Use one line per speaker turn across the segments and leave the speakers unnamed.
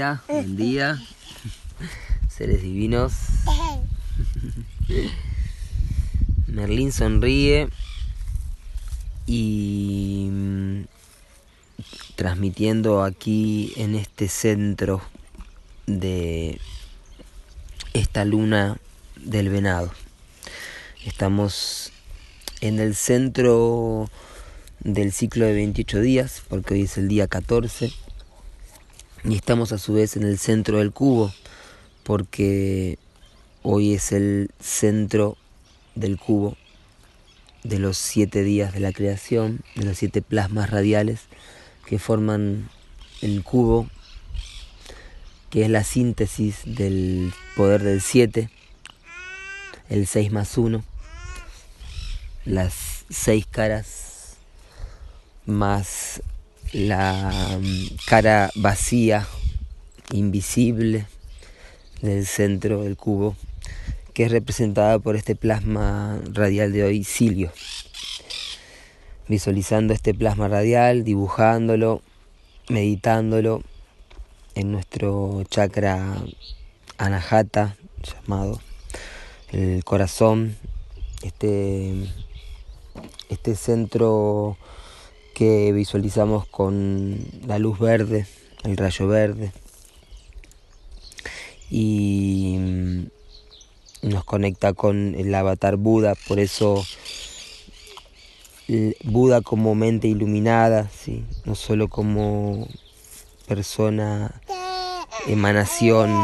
Buen día, seres divinos. Merlín sonríe y mm, transmitiendo aquí en este centro de esta luna del venado. Estamos en el centro del ciclo de 28 días, porque hoy es el día 14 y estamos a su vez en el centro del cubo porque hoy es el centro del cubo de los siete días de la creación, de los siete plasmas radiales que forman el cubo, que es la síntesis del poder del siete, el 6 más 1, las seis caras más la mm, cara vacía, invisible del centro del cubo, que es representada por este plasma radial de hoy, Silio. Visualizando este plasma radial, dibujándolo, meditándolo en nuestro chakra anahata, llamado el corazón, este, este centro que visualizamos con la luz verde, el rayo verde. Y mm, nos conecta con el avatar Buda, por eso Buda como mente iluminada, ¿sí? no solo como persona, emanación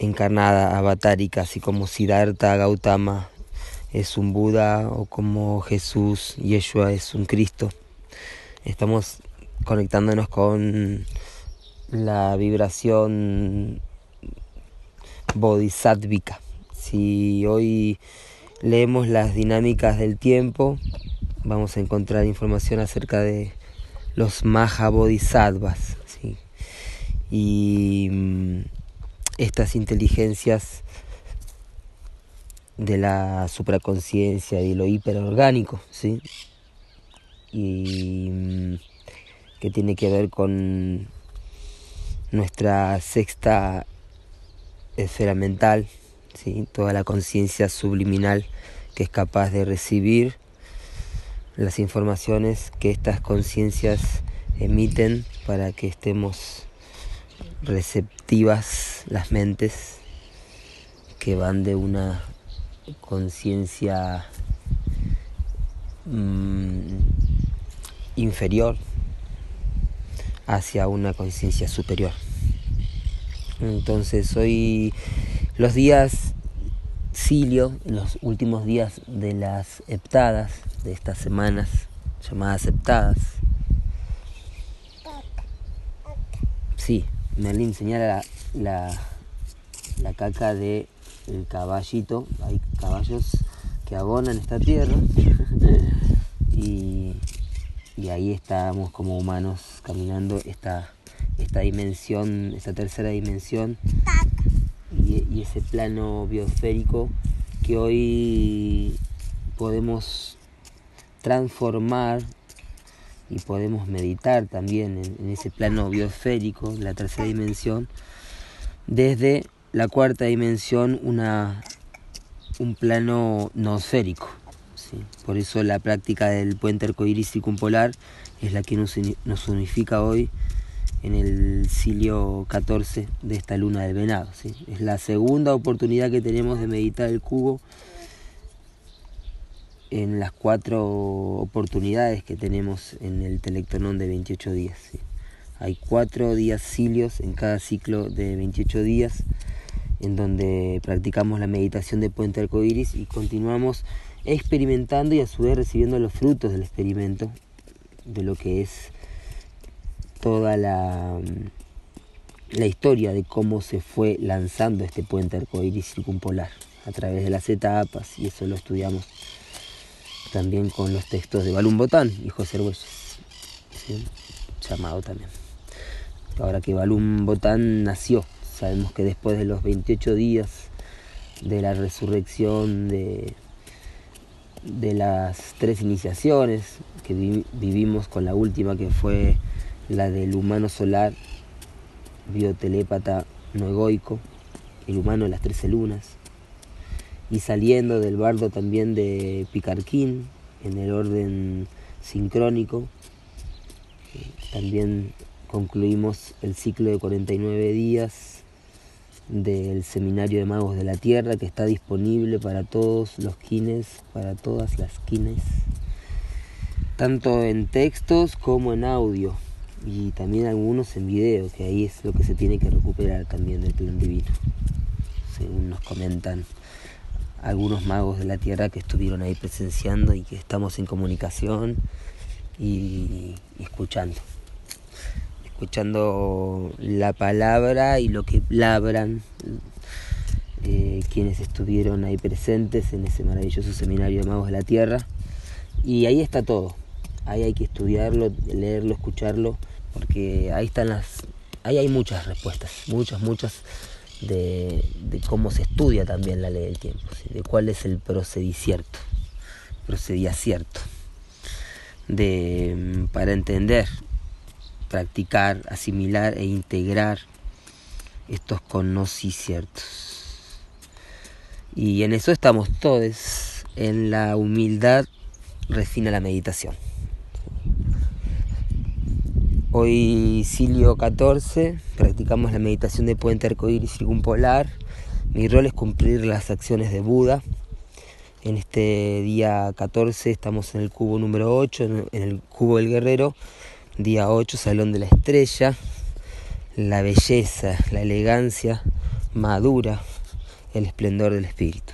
encarnada, avatárica, así como Siddhartha Gautama es un Buda o como Jesús, Yeshua es un Cristo. Estamos conectándonos con la vibración bodhisattvika. Si hoy leemos las dinámicas del tiempo, vamos a encontrar información acerca de los Maha Bodhisattvas. Y mm, estas inteligencias de la supraconciencia y lo hiperorgánico, ¿sí? Y mm, que tiene que ver con nuestra sexta esfera mental, ¿sí? toda la conciencia subliminal que es capaz de recibir las informaciones que estas conciencias emiten para que estemos receptivas las mentes que van de una conciencia mm, inferior hacia una conciencia superior. Entonces hoy los días Silio, los últimos días de las heptadas, de estas semanas llamadas heptadas. Sí, Merlin señala la, la caca de el caballito, hay caballos que abonan esta tierra. Y, ahí estamos como humanos caminando esta, esta dimensión, esta tercera dimensión. Y, y ese plano biosférico que hoy podemos transformar y podemos meditar también en, en, ese plano biosférico, la tercera dimensión, desde la cuarta dimensión una, un plano noosférico. ¿sí? Por eso la práctica del puente arcoíris circumpolar es la que nos, nos unifica hoy en el silio 14 de esta luna del venado. ¿sí? Es la segunda oportunidad que tenemos de meditar el cubo en las cuatro oportunidades que tenemos en el telectonón de 28 días. ¿sí? Hay cuatro días cilios en cada ciclo de 28 días en donde practicamos la meditación de puente arcoíris y continuamos experimentando y a su vez recibiendo los frutos del experimento de lo que es toda la, la historia de cómo se fue lanzando este puente arcoíris circumpolar a través de las etapas y eso lo estudiamos también con los textos de Balún Botán y José Arguelles, llamado también. Ahora que Balún Botán nació Sabemos que después de los 28 días de la resurrección de, las tres iniciaciones que vivimos con la última que fue la del humano solar biotelépata no egoico, el humano de las trece lunas, y saliendo del bardo también de Picarquín, en el orden sincrónico, también concluimos el ciclo de 49 días del Seminario de Magos de la Tierra que está disponible para todos los kines, para todas las kines, tanto en textos como en audio y también algunos en video, que ahí es lo que se tiene que recuperar también del plan divino, según nos comentan algunos magos de la tierra que estuvieron ahí presenciando y que estamos en comunicación y, escuchando. Escuchando la palabra y lo que labran eh, quienes estuvieron ahí presentes en ese maravilloso seminario de magos de la tierra. Y ahí está todo. Ahí hay que estudiarlo, leerlo, escucharlo, porque ahí están las. Ahí hay muchas respuestas, muchas, muchas de, cómo se estudia también la ley del tiempo, de cuál es el procedicierto, procediacierto, de, mm, para entender, practicar, asimilar e integrar estos conociciertos. Y en eso estamos todos, en la humildad refina la meditación. Hoy Silio 14, practicamos la meditación de puente arcoíris circumpolar. Mi rol es cumplir las acciones de Buda. En este día 14 estamos en el cubo número 8, en el cubo del guerrero. Día 8, salón de la estrella. La belleza, la elegancia madura, el esplendor del espíritu.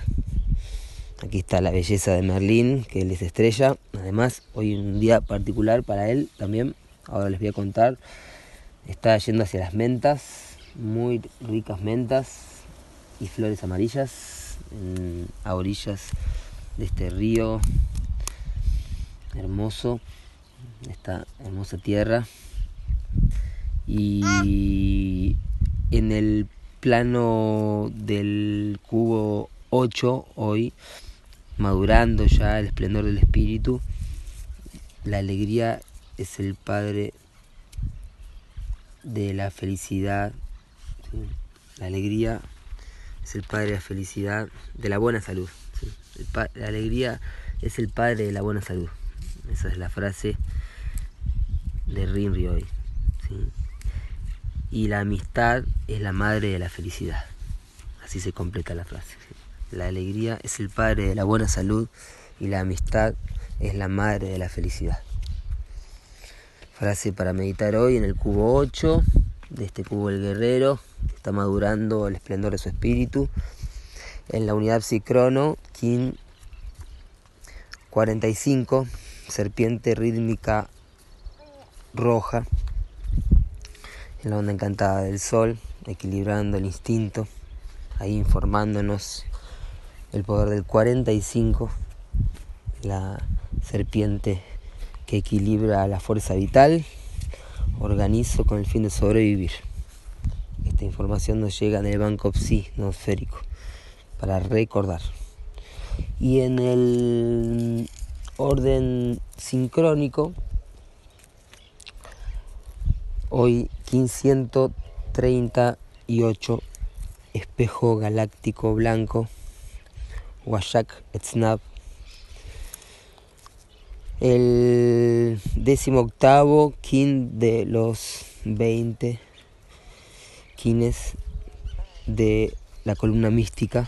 Aquí está la belleza de Merlín, que él es estrella. Además, hoy un día particular para él también ahora les voy a contar. Está yendo hacia las mentas, muy ricas mentas y flores amarillas a orillas de este río hermoso, esta hermosa tierra. Y en el plano del cubo 8 hoy, madurando ya el esplendor del espíritu, la alegría es el Padre de la felicidad, la alegría es el Padre de la felicidad, de la buena salud. la alegría es el Padre de la buena salud. Esa es la frase de Rinri hoy. Y la amistad es la madre de la felicidad. Así se completa la frase. La alegría es el padre de la buena salud y la amistad es la madre de la felicidad. Frase para meditar hoy en el cubo 8 de este cubo el guerrero, está madurando el esplendor de su espíritu. En la unidad psicrono, King 45, serpiente rítmica roja. En la onda encantada del sol, equilibrando el instinto, ahí informándonos el poder del 45, la serpiente que equilibra la fuerza vital, organizo con el fin de sobrevivir. Esta información nos llega en el banco psi nosférico para recordar. Y en el orden sincrónico, hoy 1538, espejo galáctico blanco, Washak Etznab el décimo octavo kin de los 20 kines de la columna mística.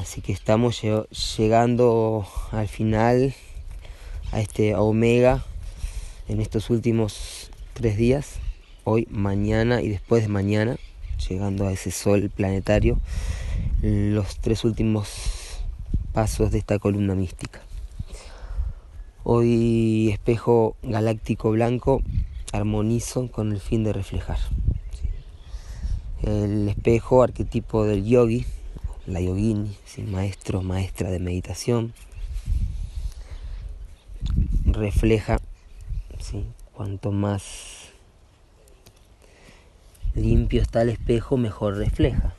Así que estamos llegando al final, a este omega, en estos últimos tres días, hoy, mañana y después de mañana, llegando a ese sol planetario, los tres últimos pasos de esta columna mística. Hoy espejo galáctico blanco armonizo con el fin de reflejar. El espejo arquetipo del yogi, la yogini, maestro, maestra de meditación, refleja, cuanto más limpio está el espejo, mejor refleja.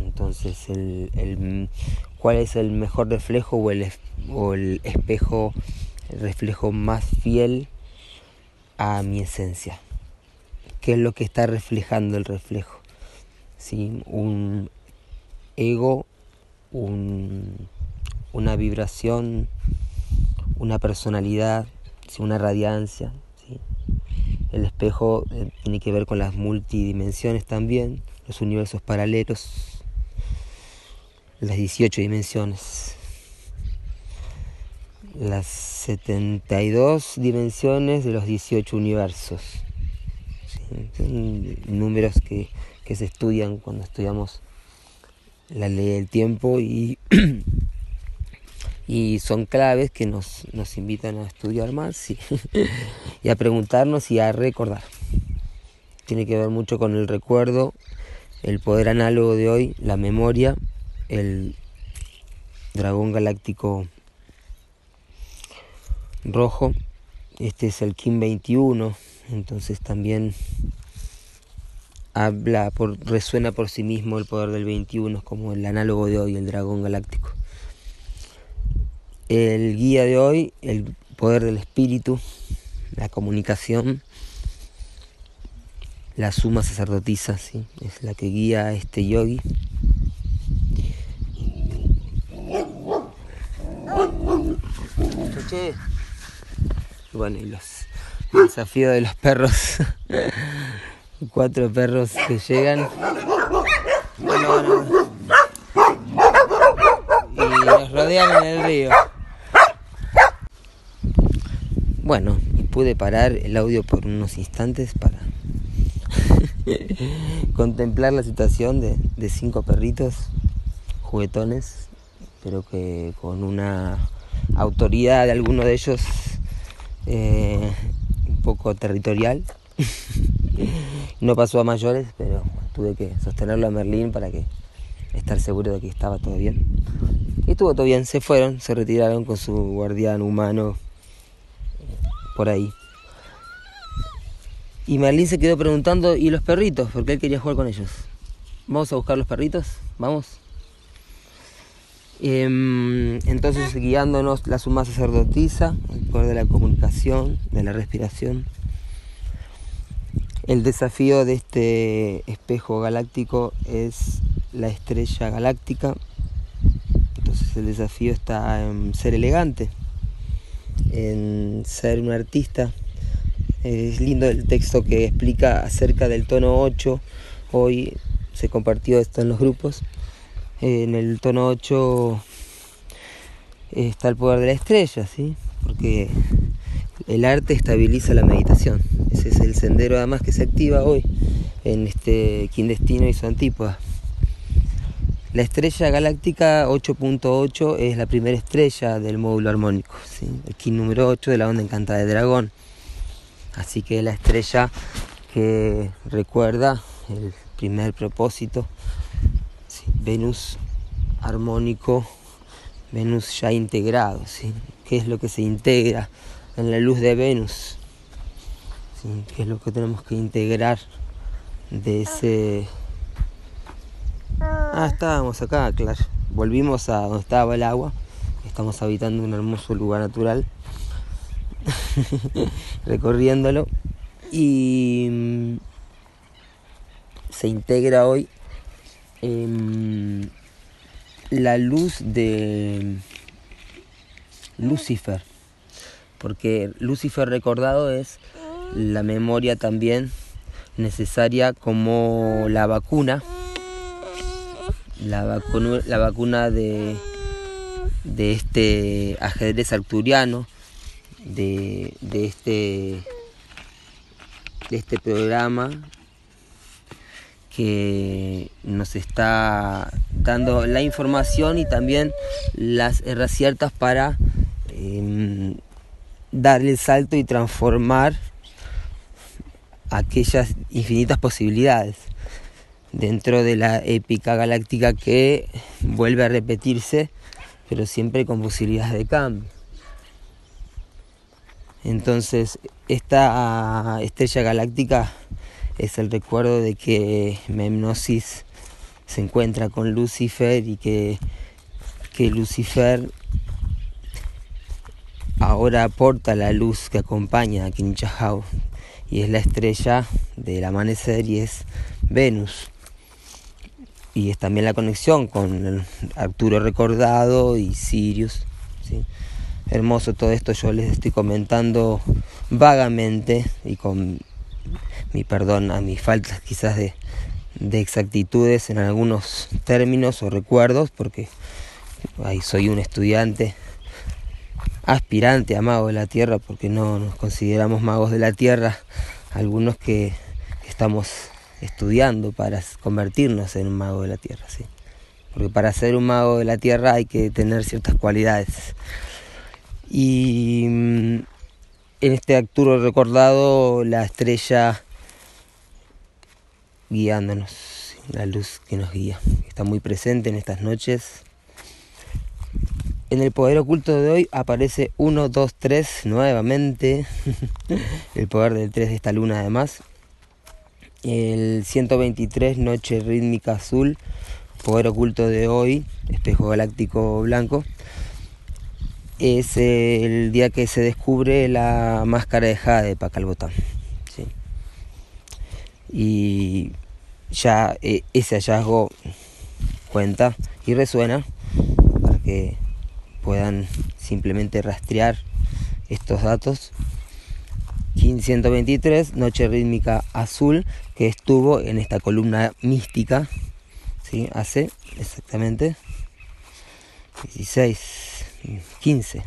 Entonces, ¿cuál es el mejor reflejo o el, o el espejo, el reflejo más fiel a mi esencia? qué es lo que está reflejando el reflejo. ¿Sí? Un ego, una vibración, una personalidad, una radiancia. El espejo eh, tiene que ver con las multidimensiones también, los universos paralelos, las 18 dimensiones, las 72 dimensiones de los 18 universos. Son números que, que se estudian cuando estudiamos la ley del tiempo y, y son claves que nos, nos, invitan a estudiar más y, a preguntarnos y a recordar. Tiene que ver mucho con el recuerdo, el poder análogo de hoy, la memoria, el dragón galáctico rojo. Este es el Kim 21, entonces también habla por, resuena por sí mismo el poder del 21, como el análogo de hoy, el dragón galáctico. El guía de hoy, el poder del espíritu, la comunicación, la suma sacerdotisa, ¿sí? es la que guía a este yogi. Bueno, y los desafíos de los perros. cuatro perros que llegan. Y nos rodean en el río. Bueno, pude parar el audio por unos instantes para contemplar la situación de, cinco perritos juguetones, pero que con una autoridad de alguno de ellos eh, un poco territorial. no pasó a mayores, pero tuve que sostenerlo a Merlín para que estar seguro de que estaba todo bien. Y estuvo todo bien, se fueron, se retiraron con su guardián humano por ahí. Y Merlín se quedó preguntando, ¿y los perritos? Porque él quería jugar con ellos. ¿Vamos a buscar los perritos? ¿Vamos? Em, entonces guiándonos la suma sacerdotisa, el poder de la comunicación, de la respiración, el desafío de este espejo galáctico es la estrella galáctica. Entonces el desafío está en ser elegante, en ser un artista. Es lindo el texto que explica acerca del tono 8. Hoy se compartió esto en los grupos. En el tono 8 está el poder de la estrella, ¿sí? Porque el arte estabiliza la meditación. Ese es el sendero además que se activa hoy en este Quindestino y su antípoda. La estrella galáctica 8.8 es la primera estrella del módulo armónico, el Kin número 8 de la onda encantada de dragón. Así que la estrella que recuerda el primer propósito, Venus armónico, Venus ya integrado, ¿sí? ¿qué es lo que se integra? en la luz de Venus, que es lo que tenemos que integrar de ese... Ah, estábamos acá, claro. Volvimos a donde estaba el agua. Estamos habitando un hermoso lugar natural, recorriéndolo. Y mm, se integra hoy la luz de Lucifer porque Lucifer recordado es la memoria también necesaria como la vacuna, la, la vacuna de, este ajedrez arturiano, este, de este programa que nos está dando la información y también las herramientas para em, dar el salto y transformar aquellas infinitas posibilidades dentro de la épica galáctica que vuelve a repetirse, pero siempre con posibilidades de cambio. Entonces, esta estrella galáctica es el recuerdo de que Memnosis se encuentra con Lucifer y que, que Lucifer ahora aporta la luz que acompaña a Kinchahau y es la estrella del amanecer y es Venus. Y es también la conexión con Arturo Recordado y Sirius. Hermoso todo esto, yo les estoy comentando vagamente y con mi perdón a mis faltas quizás de, de exactitudes en algunos términos o recuerdos, porque ahí soy un estudiante aspirante a mago de la tierra, porque no nos consideramos magos de la tierra, algunos que estamos estudiando para convertirnos en un mago de la tierra, ¿sí? porque para ser un mago de la tierra hay que tener ciertas cualidades. Y mm, en este Arturo recordado, la estrella guiándonos, la luz que nos guía, está muy presente en estas noches. En el poder oculto de hoy aparece 1, 2, 3 nuevamente, el poder del 3 de esta luna además. El 123, noche rítmica azul, poder oculto de hoy, espejo galáctico blanco. Es el día que se descubre la máscara de Jade de Pacalbotán. Y ya eh, ese hallazgo cuenta y resuena para que puedan simplemente rastrear estos datos. 123, Noche Rítmica Azul, que estuvo en esta columna mística, ¿sí? hace exactamente 16, 15,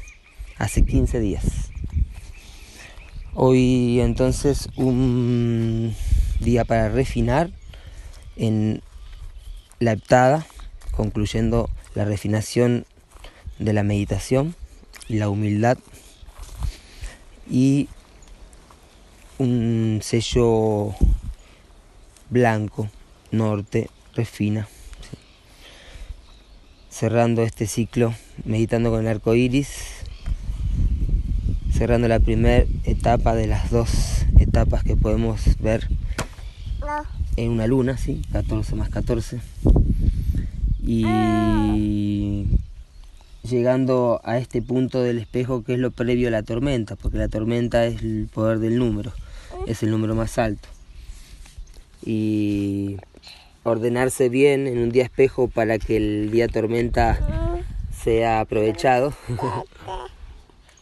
hace 15 días. Hoy entonces un día para refinar en la heptada, concluyendo la refinación de la meditación y la humildad y un sello blanco, norte, refina. Cerrando este ciclo, meditando con el arco iris, cerrando la primera etapa de las dos etapas que podemos ver en una luna, ¿sí? 14 más 14. Y llegando a este punto del espejo que es lo previo a la tormenta, porque la tormenta es el poder del número, es el número más alto. Y ordenarse bien en un día espejo para que el día tormenta sea aprovechado.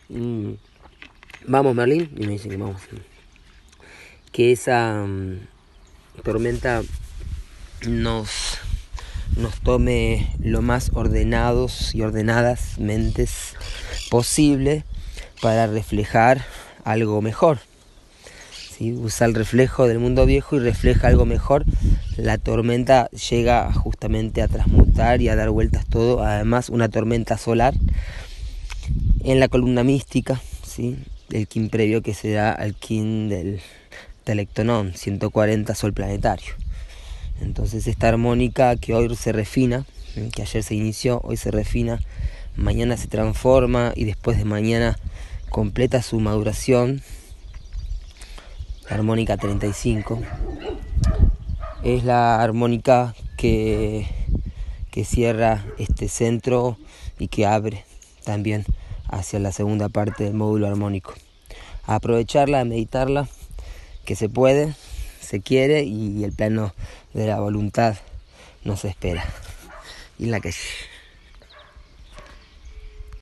Mm. vamos, Merlín, y me dice que vamos. Que esa mm, tormenta nos, nos tome lo más ordenados y ordenadas mentes posible para reflejar algo mejor. Usa el reflejo del mundo viejo y refleja algo mejor. La tormenta llega justamente a transmutar y a dar vueltas todo. Además, una tormenta solar en la columna mística, ¿sí? el kin previo que se da al kin del Telectonón, 140 Sol planetario. Entonces esta armónica que hoy se refina, que ayer se inició, hoy se refina, mañana se transforma y después de mañana completa su maduración. La armónica 35 es la armónica que, que cierra este centro y que abre también hacia la segunda parte del módulo armónico. Aprovecharla, meditarla que se puede, se quiere y el plano de la voluntad nos espera. Y la que